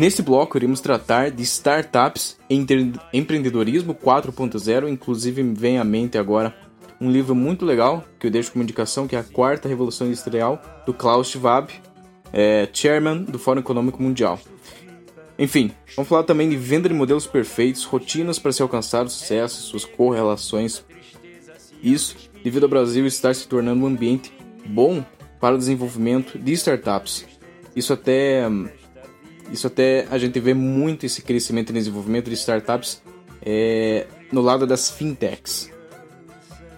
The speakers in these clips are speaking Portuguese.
Nesse bloco, iremos tratar de startups e empreendedorismo 4.0. Inclusive, vem à mente agora um livro muito legal que eu deixo como indicação, que é A Quarta Revolução Industrial, do Klaus Schwab, é, chairman do Fórum Econômico Mundial. Enfim, vamos falar também de venda de modelos perfeitos, rotinas para se alcançar o sucesso, suas correlações. Isso devido ao Brasil estar se tornando um ambiente bom para o desenvolvimento de startups. Isso até isso até a gente vê muito esse crescimento e desenvolvimento de startups é, no lado das fintechs.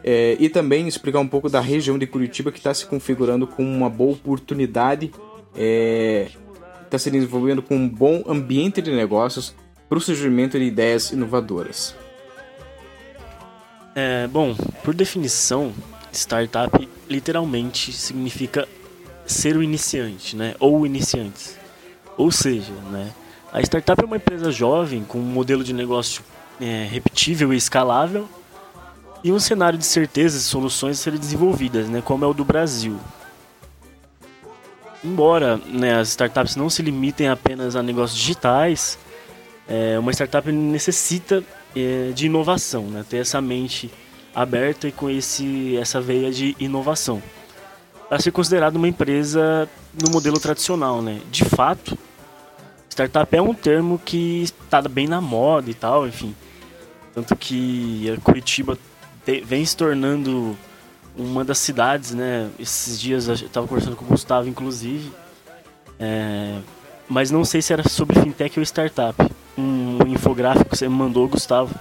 É, e também explicar um pouco da região de Curitiba que está se configurando com uma boa oportunidade, está é, se desenvolvendo com um bom ambiente de negócios para o surgimento de ideias inovadoras. É, bom, por definição, startup literalmente significa ser o iniciante, né? Ou iniciantes. Ou seja, né, a startup é uma empresa jovem com um modelo de negócio é, repetível e escalável e um cenário de certezas e soluções a serem desenvolvidas, né, como é o do Brasil. Embora né, as startups não se limitem apenas a negócios digitais, é, uma startup necessita é, de inovação, né, ter essa mente aberta e com esse, essa veia de inovação para ser considerado uma empresa no modelo tradicional, né? De fato, startup é um termo que está bem na moda e tal, enfim. Tanto que a Curitiba vem se tornando uma das cidades, né? Esses dias eu estava conversando com o Gustavo, inclusive. É, mas não sei se era sobre fintech ou startup. Um, infográfico que você mandou, Gustavo,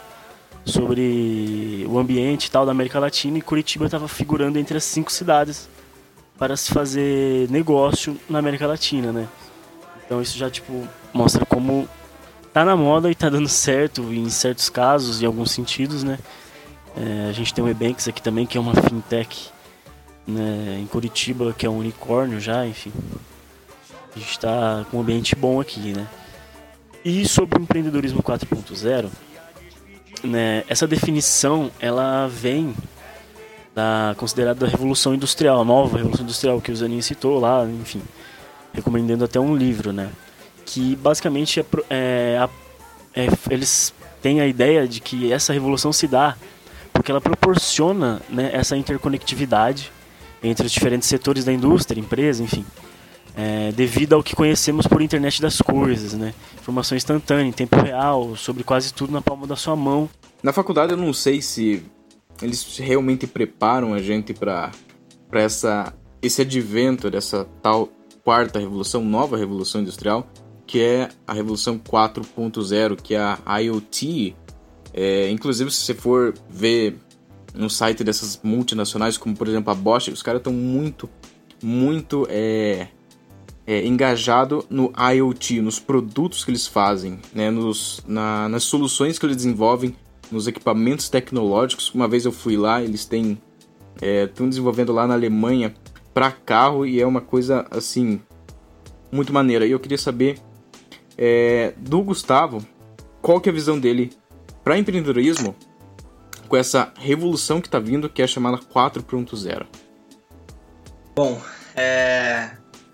sobre o ambiente e tal da América Latina e Curitiba estava figurando entre as cinco cidades para se fazer negócio na América Latina, né? Então isso já tipo mostra como tá na moda e tá dando certo em certos casos, em alguns sentidos, né? É, a gente tem o Ebanks aqui também, que é uma fintech né, em Curitiba, que é um unicórnio já, enfim. A gente está com um ambiente bom aqui, né? E sobre o empreendedorismo 4.0, né, essa definição ela vem da considerada revolução industrial, a nova revolução industrial que o Zanin citou lá, enfim, recomendando até um livro, né? Que basicamente é, é, é, eles têm a ideia de que essa revolução se dá porque ela proporciona né, essa interconectividade entre os diferentes setores da indústria, empresa, enfim, é, devido ao que conhecemos por internet das coisas, né? Informação instantânea, em tempo real, sobre quase tudo na palma da sua mão. Na faculdade eu não sei se eles realmente preparam a gente para para essa esse advento dessa tal quarta revolução, nova revolução industrial, que é a revolução 4.0, que é a IoT. É, inclusive, se você for ver no site dessas multinacionais, como por exemplo a Bosch, os caras estão muito, muito é, é, engajado no IoT, nos produtos que eles fazem, né, nos, na, nas soluções que eles desenvolvem nos equipamentos tecnológicos. Uma vez eu fui lá, eles têm estão é, desenvolvendo lá na Alemanha para carro e é uma coisa assim muito maneira. E eu queria saber é, do Gustavo qual que é a visão dele para empreendedorismo com essa revolução que está vindo, que é chamada 4.0. Bom, é...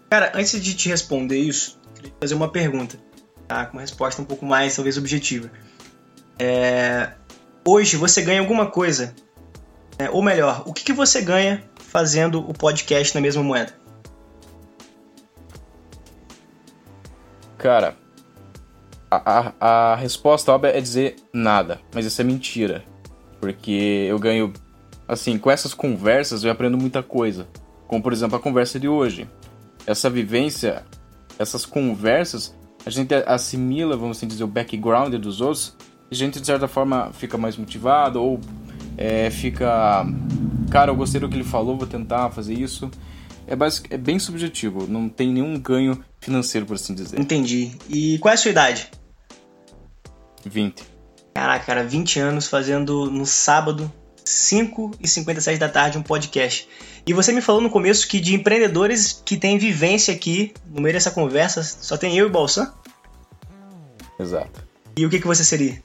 cara, antes de te responder isso, queria fazer uma pergunta, tá? Com uma resposta um pouco mais, talvez, objetiva. É hoje você ganha alguma coisa. Né? Ou melhor, o que, que você ganha fazendo o podcast na mesma moeda? Cara, a, a, a resposta óbvia é dizer nada, mas isso é mentira. Porque eu ganho, assim, com essas conversas eu aprendo muita coisa. Como, por exemplo, a conversa de hoje. Essa vivência, essas conversas, a gente assimila, vamos assim dizer, o background dos outros a gente de certa forma fica mais motivado ou é, fica. Cara, eu gostei do que ele falou, vou tentar fazer isso. É, basic, é bem subjetivo, não tem nenhum ganho financeiro, por assim dizer. Entendi. E qual é a sua idade? 20. Caraca, cara, 20 anos fazendo no sábado, 5 e 57 da tarde, um podcast. E você me falou no começo que de empreendedores que têm vivência aqui, no meio dessa conversa, só tem eu e o Balsan? Exato. E o que, que você seria?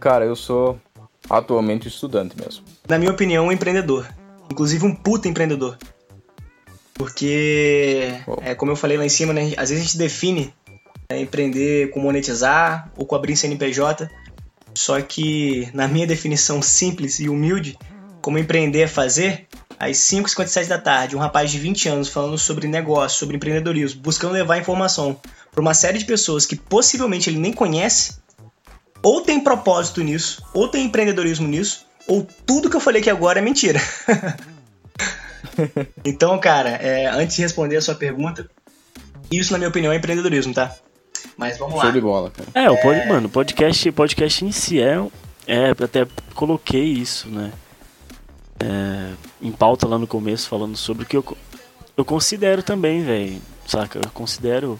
Cara, eu sou atualmente estudante mesmo. Na minha opinião, um empreendedor. Inclusive um puta empreendedor. Porque, é, como eu falei lá em cima, né, às vezes a gente define né, empreender com monetizar ou com abrir CNPJ, só que na minha definição simples e humilde, como empreender é fazer, às 5h57 da tarde, um rapaz de 20 anos falando sobre negócio, sobre empreendedorismo, buscando levar informação para uma série de pessoas que possivelmente ele nem conhece, ou tem propósito nisso, ou tem empreendedorismo nisso, ou tudo que eu falei aqui agora é mentira. então, cara, é, antes de responder a sua pergunta, isso, na minha opinião, é empreendedorismo, tá? Mas vamos lá. Show de bola, cara. É, o pod, mano, podcast, podcast em si é, é. Até coloquei isso, né? É, em pauta lá no começo, falando sobre o que eu, eu considero também, velho. Saca? Eu considero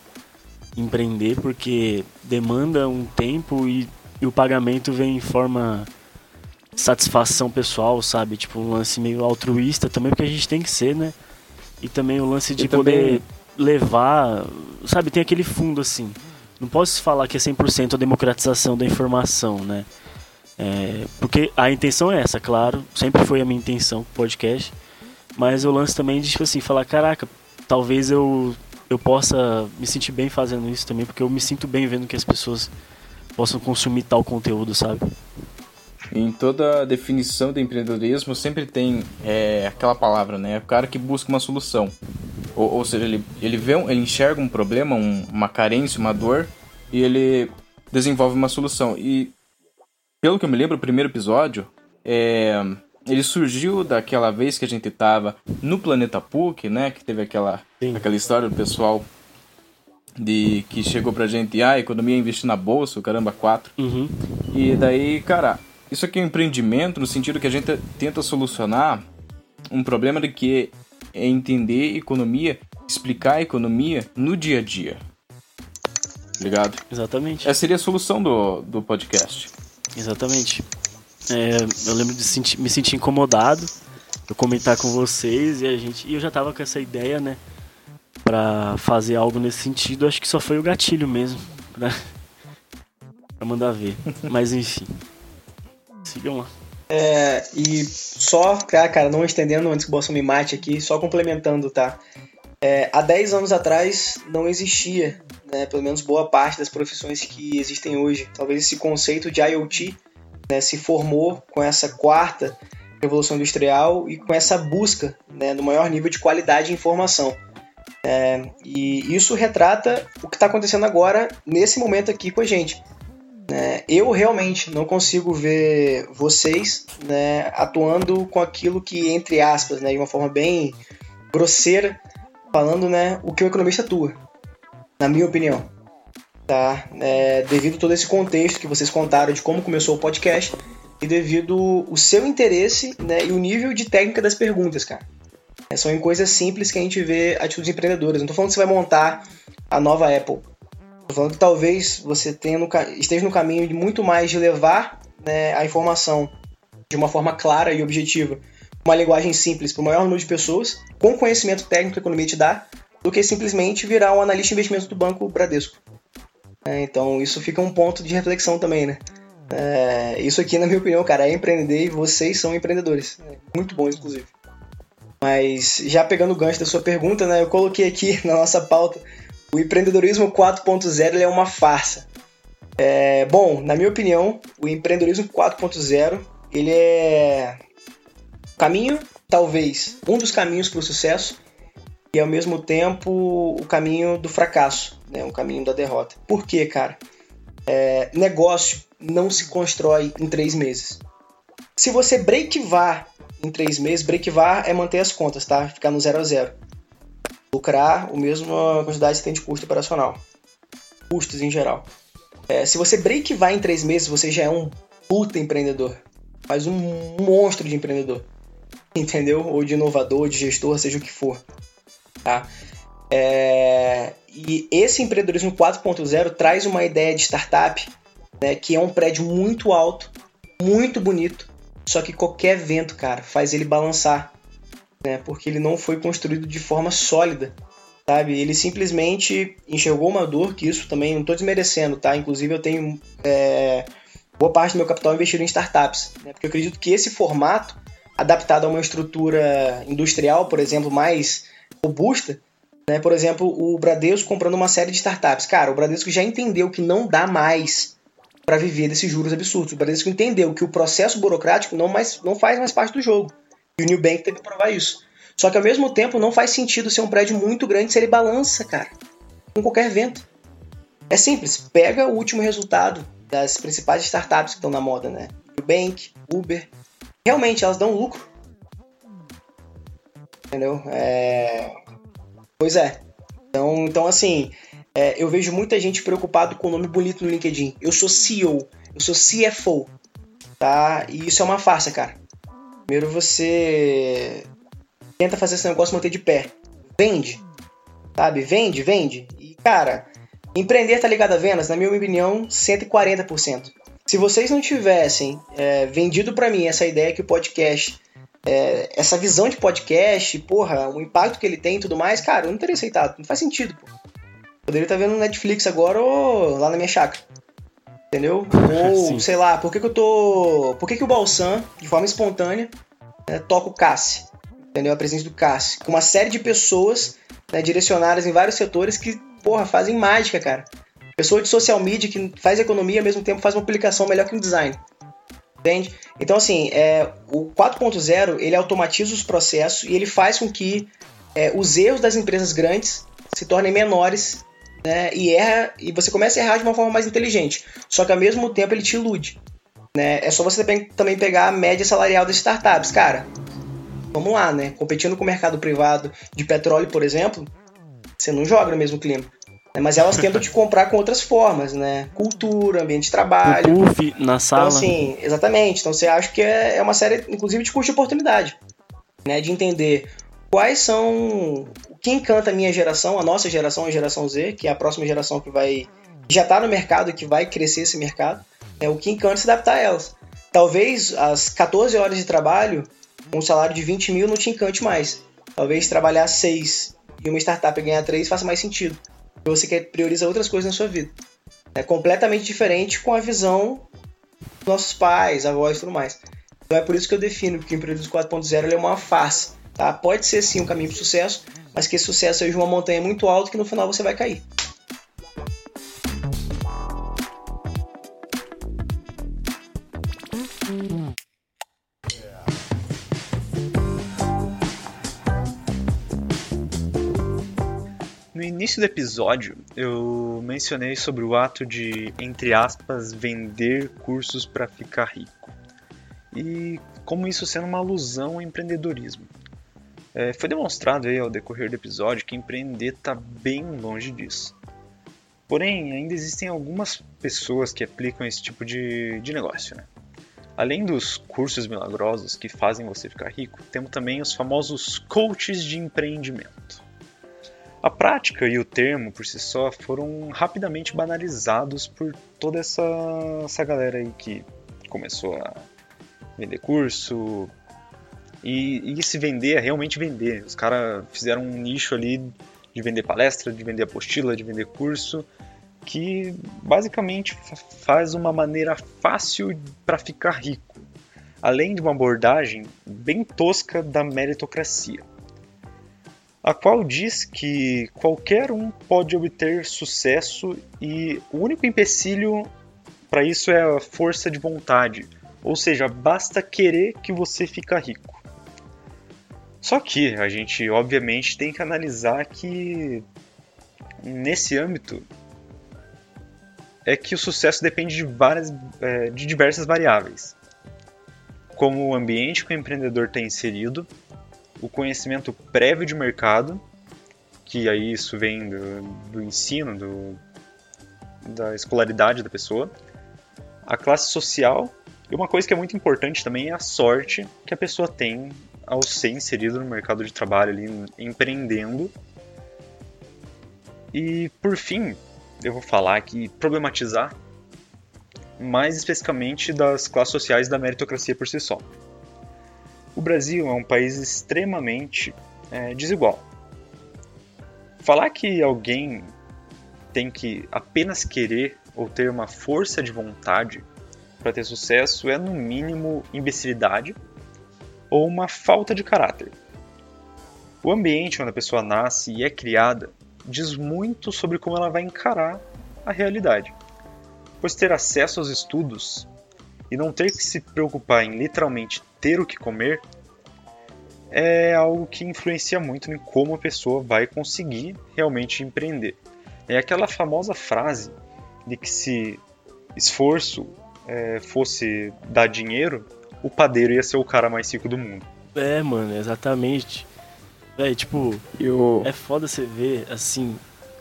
empreender porque demanda um tempo e, e o pagamento vem em forma satisfação pessoal, sabe? Tipo, um lance meio altruísta também, porque a gente tem que ser, né? E também o lance de E poder também- levar, sabe? Tem aquele fundo assim. Não posso falar que é 100% a democratização da informação, né? É, porque a intenção é essa, claro, sempre foi a minha intenção com o podcast, mas o lance também de, tipo assim, falar, caraca, talvez eu, eu possa me sentir bem fazendo isso também, porque eu me sinto bem vendo que as pessoas possam consumir tal conteúdo, sabe? Em toda a definição de empreendedorismo sempre tem é, aquela palavra, né? O cara que busca uma solução. Ou, ou seja, ele, ele vê, um- ele enxerga um problema, um- uma carência, uma dor, e ele desenvolve uma solução. E pelo que eu me lembro, o primeiro episódio, é, ele surgiu daquela vez que a gente tava no Planeta PUC, né? Que teve aquela, Sim. aquela história do pessoal de que chegou pra gente, ah, economia é investir na bolsa, o caramba, quatro. Uhum. E daí, cara, isso aqui é um empreendimento no sentido que a gente tenta solucionar um problema de que é entender economia, explicar a economia no dia a dia. Ligado? Exatamente. Essa seria a solução do, do podcast. Exatamente. É, eu lembro de me sentir incomodado, eu comentar com vocês e a gente. E eu já tava com essa ideia, né? Pra fazer algo nesse sentido. Acho que só foi o gatilho mesmo. Pra, pra mandar ver. Mas enfim. Sigam lá. É, e só, cara, cara, não estendendo antes que o Bolsonaro me mate aqui, só complementando, tá? É, há 10 anos atrás não existia, né, pelo menos boa parte das profissões que existem hoje. Talvez esse conceito de IoT né, se formou com essa quarta revolução industrial e com essa busca né, do maior nível de qualidade de informação. É, e isso retrata o que está acontecendo agora, nesse momento aqui com a gente. né? eu realmente não consigo ver vocês né, atuando com aquilo que, entre aspas, né, de uma forma bem grosseira, falando né, o que o economista atua, na minha opinião. Tá? É, devido a todo esse contexto que vocês contaram de como começou o podcast e devido o seu interesse né, e o nível de técnica das perguntas, cara. É, são em coisas simples que a gente vê atitudes empreendedoras. Não tô falando que você vai montar a nova Apple. Tô falando que talvez você no esteja no caminho de muito mais de levar né, a informação de uma forma clara e objetiva, uma linguagem simples para o maior número de pessoas, com conhecimento técnico que a economia te dá, do que simplesmente virar um analista de investimentos do Banco Bradesco. É, então isso fica um ponto de reflexão também, né? É, isso aqui, na minha opinião, cara, é empreender e vocês são empreendedores. É, muito bons, inclusive. Mas já pegando o gancho da sua pergunta, né, eu coloquei aqui na nossa pauta o empreendedorismo 4.0 ele é uma farsa. É, bom, na minha opinião, o empreendedorismo 4.0 ele é caminho, talvez, um dos caminhos para o sucesso e ao mesmo tempo o caminho do fracasso, né, o caminho da derrota. Por quê, cara? É, negócio não se constrói em três meses. Se você breakvar em três meses, breakvar é manter as contas, tá? Ficar no zero a zero. Lucrar a mesma quantidade que tem de custo operacional. Custos em geral. É, se você breakvar em três meses, você já é um puta empreendedor. Faz um monstro de empreendedor. Entendeu? Ou de inovador, de gestor, seja o que for. Tá? É, e esse empreendedorismo 4.0 traz uma ideia de startup né, que é um prédio muito alto, muito bonito, só que qualquer vento, cara, faz ele balançar, né? Porque ele não foi construído de forma sólida, sabe? Ele simplesmente enxergou uma dor, que isso também não estou desmerecendo, tá? Inclusive eu tenho é, boa parte do meu capital investido em startups, né? Porque eu acredito que esse formato, adaptado a uma estrutura industrial, por exemplo, mais robusta, né? Por exemplo, o Bradesco comprando uma série de startups. Cara, o Bradesco já entendeu que não dá mais para viver desses juros absurdos. O Bradesco entendeu que o processo burocrático não, mais, não faz mais parte do jogo. E o New Bank teve que provar isso. Só que ao mesmo tempo não faz sentido ser um prédio muito grande se ele balança, cara. Com qualquer vento. É simples, pega o último resultado das principais startups que estão na moda, né? Nubank, Uber. Realmente, elas dão lucro. Entendeu? É... Pois é. Então, então assim, é, eu vejo muita gente preocupado com o nome bonito no LinkedIn. Eu sou CEO, eu sou CFO, tá? E isso é uma farsa, cara. Primeiro você tenta fazer esse negócio manter de pé. Vende, sabe? Vende, vende. E, cara, empreender tá ligado a vendas, na minha opinião, 140%. Se vocês não tivessem é, vendido para mim essa ideia que o podcast é, essa visão de podcast, porra, o impacto que ele tem e tudo mais, cara, eu não teria aceitado. Não faz sentido, pô. Poderia estar vendo no Netflix agora ou lá na minha chácara. Entendeu? Ou, Sim. sei lá, por que, que eu tô. Por que, que o Balsam, de forma espontânea, né, toca o Cassi? Entendeu? A presença do Cassi. Com uma série de pessoas né, direcionadas em vários setores que, porra, fazem mágica, cara. Pessoa de social media que faz economia ao mesmo tempo faz uma publicação melhor que um design. Entende? Então, assim, é, o 4.0 ele automatiza os processos e ele faz com que é, os erros das empresas grandes se tornem menores né, e erra e você começa a errar de uma forma mais inteligente. Só que ao mesmo tempo ele te ilude. Né? É só você também pegar a média salarial das startups. Cara, vamos lá, né? Competindo com o mercado privado de petróleo, por exemplo, você não joga no mesmo clima. Né? Mas elas tentam te comprar com outras formas, né? Cultura, ambiente de trabalho. No puff, na sala. Então, assim, exatamente. Então você acha que é, é uma série, inclusive, de custo de oportunidade. Né? De entender quais são. O que encanta a minha geração, a nossa geração, a geração Z, que é a próxima geração que vai. já está no mercado que vai crescer esse mercado. É o que encanta se adaptar a elas. Talvez as 14 horas de trabalho, um salário de 20 mil não te encante mais. Talvez trabalhar 6 e uma startup ganhar 3 faça mais sentido você quer prioriza outras coisas na sua vida. É completamente diferente com a visão dos nossos pais, avós e tudo mais. Então é por isso que eu defino que o empreendedorismo 4.0 é uma farsa. Tá? Pode ser sim um caminho para sucesso, mas que esse sucesso seja uma montanha muito alta que no final você vai cair. início do episódio, eu mencionei sobre o ato de, entre aspas, vender cursos para ficar rico. E como isso sendo uma alusão ao empreendedorismo. É, foi demonstrado aí ao decorrer do episódio que empreender está bem longe disso. Porém, ainda existem algumas pessoas que aplicam esse tipo de, de negócio. Né? Além dos cursos milagrosos que fazem você ficar rico, temos também os famosos coaches de empreendimento. A prática e o termo por si só foram rapidamente banalizados por toda essa, essa galera aí que começou a vender curso e, e se vender é realmente vender. Os caras fizeram um nicho ali de vender palestra, de vender apostila, de vender curso, que basicamente faz uma maneira fácil para ficar rico, além de uma abordagem bem tosca da meritocracia a qual diz que qualquer um pode obter sucesso e o único empecilho para isso é a força de vontade, ou seja, basta querer que você fica rico. Só que a gente obviamente tem que analisar que nesse âmbito é que o sucesso depende de, várias, é, de diversas variáveis, como o ambiente que o empreendedor está inserido, o conhecimento prévio de mercado, que aí isso vem do, do ensino, do, da escolaridade da pessoa, a classe social e uma coisa que é muito importante também é a sorte que a pessoa tem ao ser inserido no mercado de trabalho ali, empreendendo. E por fim, eu vou falar aqui, problematizar mais especificamente das classes sociais da meritocracia por si só. O Brasil é um país extremamente é, desigual. Falar que alguém tem que apenas querer ou ter uma força de vontade para ter sucesso é, no mínimo, imbecilidade ou uma falta de caráter. O ambiente onde a pessoa nasce e é criada diz muito sobre como ela vai encarar a realidade. Pois ter acesso aos estudos e não ter que se preocupar em literalmente ter o que comer é algo que influencia muito em como a pessoa vai conseguir realmente empreender. É aquela famosa frase de que se esforço é, fosse dar dinheiro, o padeiro ia ser o cara mais rico do mundo. É, mano, exatamente. É, tipo, Eu... é foda você ver, assim,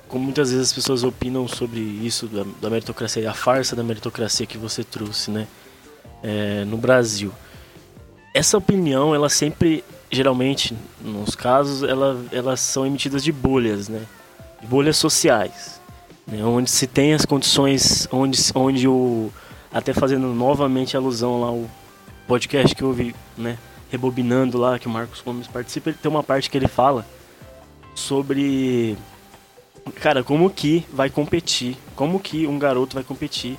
como muitas vezes as pessoas opinam sobre isso da, da meritocracia, a farsa da meritocracia que você trouxe, né? É, no Brasil. Essa opinião, ela sempre, geralmente, nos casos, ela, elas são emitidas de bolhas, né? De bolhas sociais. Né? Onde se tem as condições, onde, onde o. Até fazendo novamente alusão lá ao podcast que eu ouvi, né? rebobinando lá, que o Marcos Gomes participa, ele tem uma parte que ele fala sobre. Cara, como que vai competir? Como que um garoto vai competir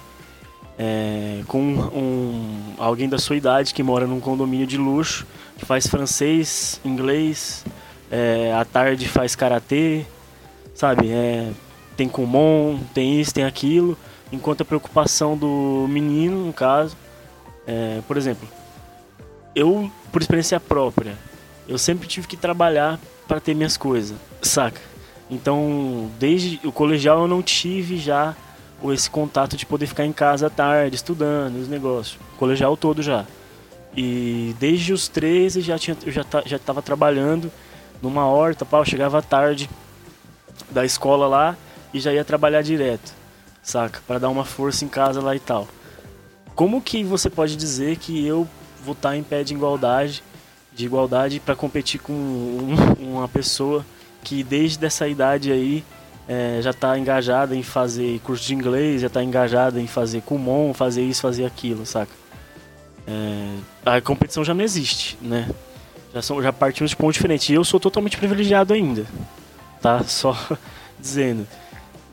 é, com um, alguém da sua idade que mora num condomínio de luxo, que faz francês, inglês, é, à tarde faz karatê, sabe? É, tem Kumon, tem isso, tem aquilo, enquanto a preocupação do menino, no caso, é, por exemplo, eu, por experiência própria, eu sempre tive que trabalhar para ter minhas coisas, saca? Então, desde o colegial eu não tive já esse contato de poder ficar em casa à tarde, estudando, os negócios. O colegial todo já. E desde os 13 já tinha, eu já, já tava trabalhando numa horta, pá, eu chegava tarde da escola lá e já ia trabalhar direto, saca? Para dar uma força em casa lá e tal. Como que você pode dizer que eu vou estar em pé de igualdade, de igualdade para competir com um, uma pessoa que desde essa idade aí é, já está engajada em fazer curso de inglês, já está engajada em fazer Kumon, fazer isso, fazer aquilo, saca? É, a competição já não existe, né? Já, são, já partimos de ponto diferente. E eu sou totalmente privilegiado ainda, tá? Só dizendo.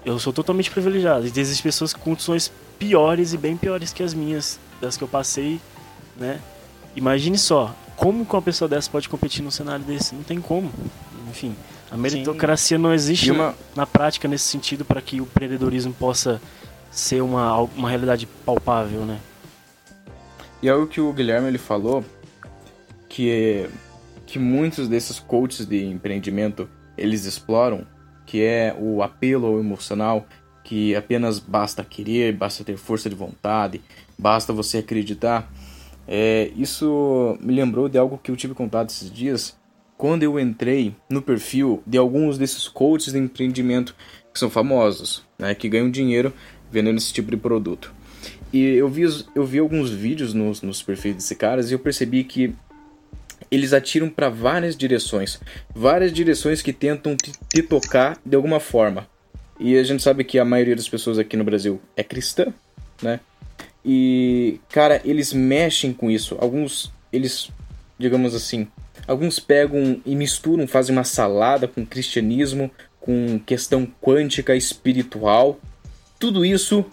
Eu sou totalmente privilegiado. E existem pessoas com condições piores e bem piores que as minhas, das que eu passei, né? Imagine só, como que uma pessoa dessa pode competir num cenário desse? Não tem como. Enfim, a meritocracia Sim. não existe uma... na prática nesse sentido para que o empreendedorismo possa ser uma, uma realidade palpável, né? E algo que o Guilherme ele falou, que é, que muitos desses coaches de empreendimento eles exploram, que é o apelo emocional, que apenas basta querer, basta ter força de vontade, basta você acreditar. É, isso me lembrou de algo que eu tive contado esses dias quando eu entrei no perfil de alguns desses coaches de empreendimento que são famosos, né, que ganham dinheiro vendendo esse tipo de produto. E eu vi, eu vi alguns vídeos nos, nos perfis desses caras e eu percebi que eles atiram para várias direções, várias direções que tentam te, te tocar de alguma forma. E a gente sabe que a maioria das pessoas aqui no Brasil é cristã, né? E, cara, eles mexem com isso. Alguns, eles, digamos assim, alguns pegam e misturam, fazem uma salada com cristianismo, com questão quântica espiritual. Tudo isso,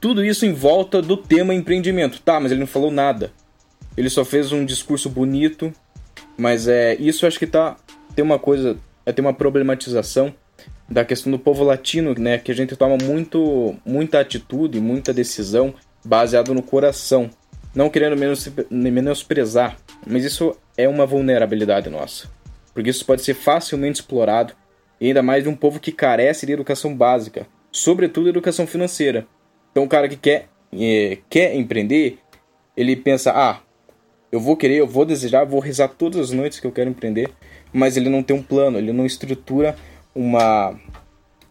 tudo isso em volta do tema empreendimento. Tá, mas ele não falou nada. Ele só fez um discurso bonito, mas é, isso acho que tá tem uma coisa, é tem uma problematização da questão do povo latino, né, que a gente toma muito muita atitude, muita decisão baseado no coração. Não querendo menos, menosprezar, mas isso é uma vulnerabilidade nossa. Porque isso pode ser facilmente explorado, e ainda mais de um povo que carece de educação básica, sobretudo educação financeira. Então, o cara que quer, é, quer empreender, ele pensa: ah, eu vou querer, eu vou desejar, vou rezar todas as noites que eu quero empreender, mas ele não tem um plano, ele não estrutura uma,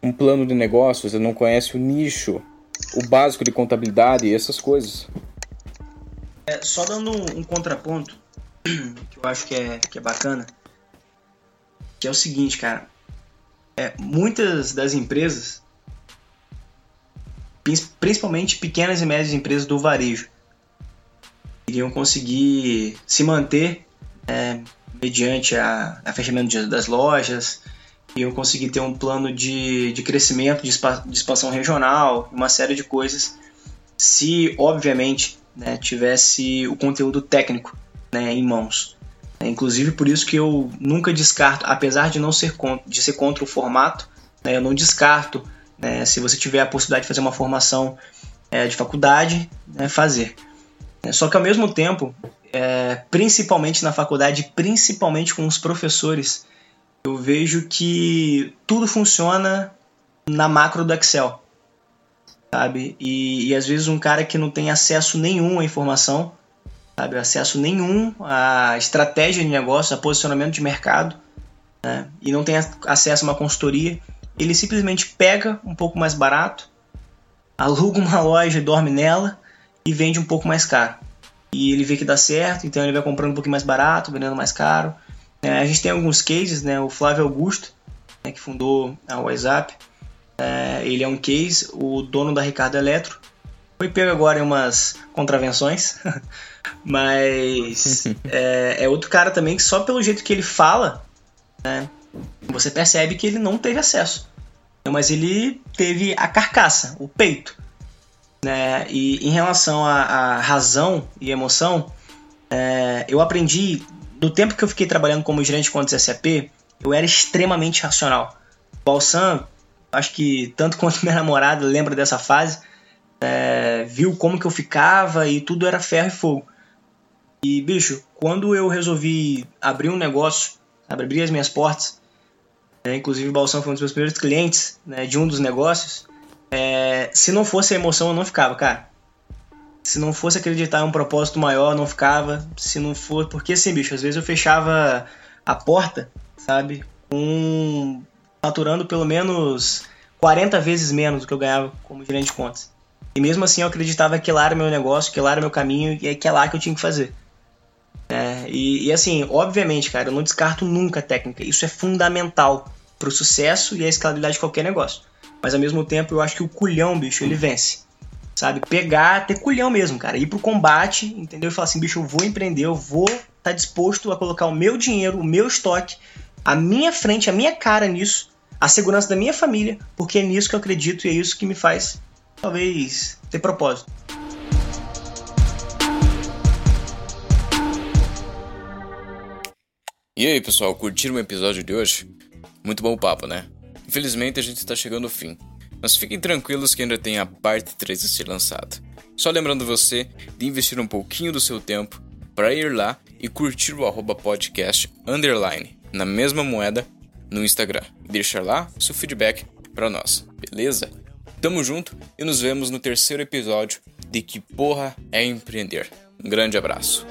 um plano de negócios, ele não conhece o nicho, o básico de contabilidade e essas coisas. É, só dando um, um, contraponto, que eu acho que é, que é bacana, que é o seguinte, cara. É, muitas das empresas, principalmente pequenas e médias empresas do varejo, iriam conseguir se manter é, mediante a, a fechamento das lojas, iam conseguir ter um plano de, de crescimento, de, de expansão regional, uma série de coisas, se, obviamente, né, tivesse o conteúdo técnico né, em mãos. É, inclusive por isso que eu nunca descarto, apesar de não ser contra, de ser contra o formato, né, eu não descarto né, se você tiver a possibilidade de fazer uma formação é, de faculdade, né, fazer. É, só que ao mesmo tempo, é, principalmente na faculdade, principalmente com os professores, eu vejo que tudo funciona na macro do Excel, sabe? E, e às vezes um cara que não tem acesso nenhum à informação, sabe? Acesso nenhum à estratégia de negócio, a posicionamento de mercado, né? e não tem acesso a uma consultoria, ele simplesmente pega um pouco mais barato, aluga uma loja e dorme nela e vende um pouco mais caro. E ele vê que dá certo, então ele vai comprando um pouquinho mais barato, vendendo mais caro. É, a gente tem alguns cases, né? O Flávio Augusto, né, que fundou a WhatsApp, é, ele é um case, o dono da Ricardo Eletro. Foi pego agora em umas contravenções, mas é, é, outro cara também que só pelo jeito que ele fala, né, você percebe que ele não teve acesso. Mas ele teve a carcaça, o peito. Né? E em relação à, razão e emoção, é, eu aprendi, do tempo que eu fiquei trabalhando como gerente de contas SAP, eu era extremamente racional. O Balsam acho que tanto quanto minha namorada lembra dessa fase, é, viu como que eu ficava e tudo era ferro e fogo. E, bicho, quando eu resolvi abrir um negócio, abrir as minhas portas, né, inclusive o Balsão foi um dos meus primeiros clientes né, de um dos negócios, é, se não fosse a emoção eu não ficava, cara. Se não fosse acreditar em um propósito maior, não ficava. Se não for. Porque assim, bicho, às vezes eu fechava a porta, sabe? Com faturando pelo menos 40 vezes menos do que eu ganhava como gerente de contas. E mesmo assim eu acreditava que lá era meu negócio, que lá era meu caminho e que é lá que eu tinha que fazer. É, e, e, assim, obviamente, cara, eu não descarto nunca a técnica. Isso é fundamental para o sucesso e a escalabilidade de qualquer negócio. Mas ao mesmo tempo eu acho que o culhão, bicho, ele vence. Sabe? Pegar, ter culhão mesmo, cara. Ir pro combate, entendeu? E falar assim, bicho, eu vou empreender, eu vou estar tá disposto a colocar o meu dinheiro, o meu estoque, a minha frente, a minha cara nisso a segurança da minha família, porque é nisso que eu acredito e é isso que me faz, talvez, ter propósito. E aí, pessoal, curtiram o episódio de hoje? Muito bom papo, né? Infelizmente a gente está chegando ao fim, mas fiquem tranquilos que ainda tem a parte 3 a ser lançada. Só lembrando você de investir um pouquinho do seu tempo para ir lá e curtir o arroba podcast underline na mesma moeda no Instagram. Deixa lá seu feedback para nós, beleza? Tamo junto e nos vemos no terceiro episódio de Que Porra é Empreender. Um grande abraço.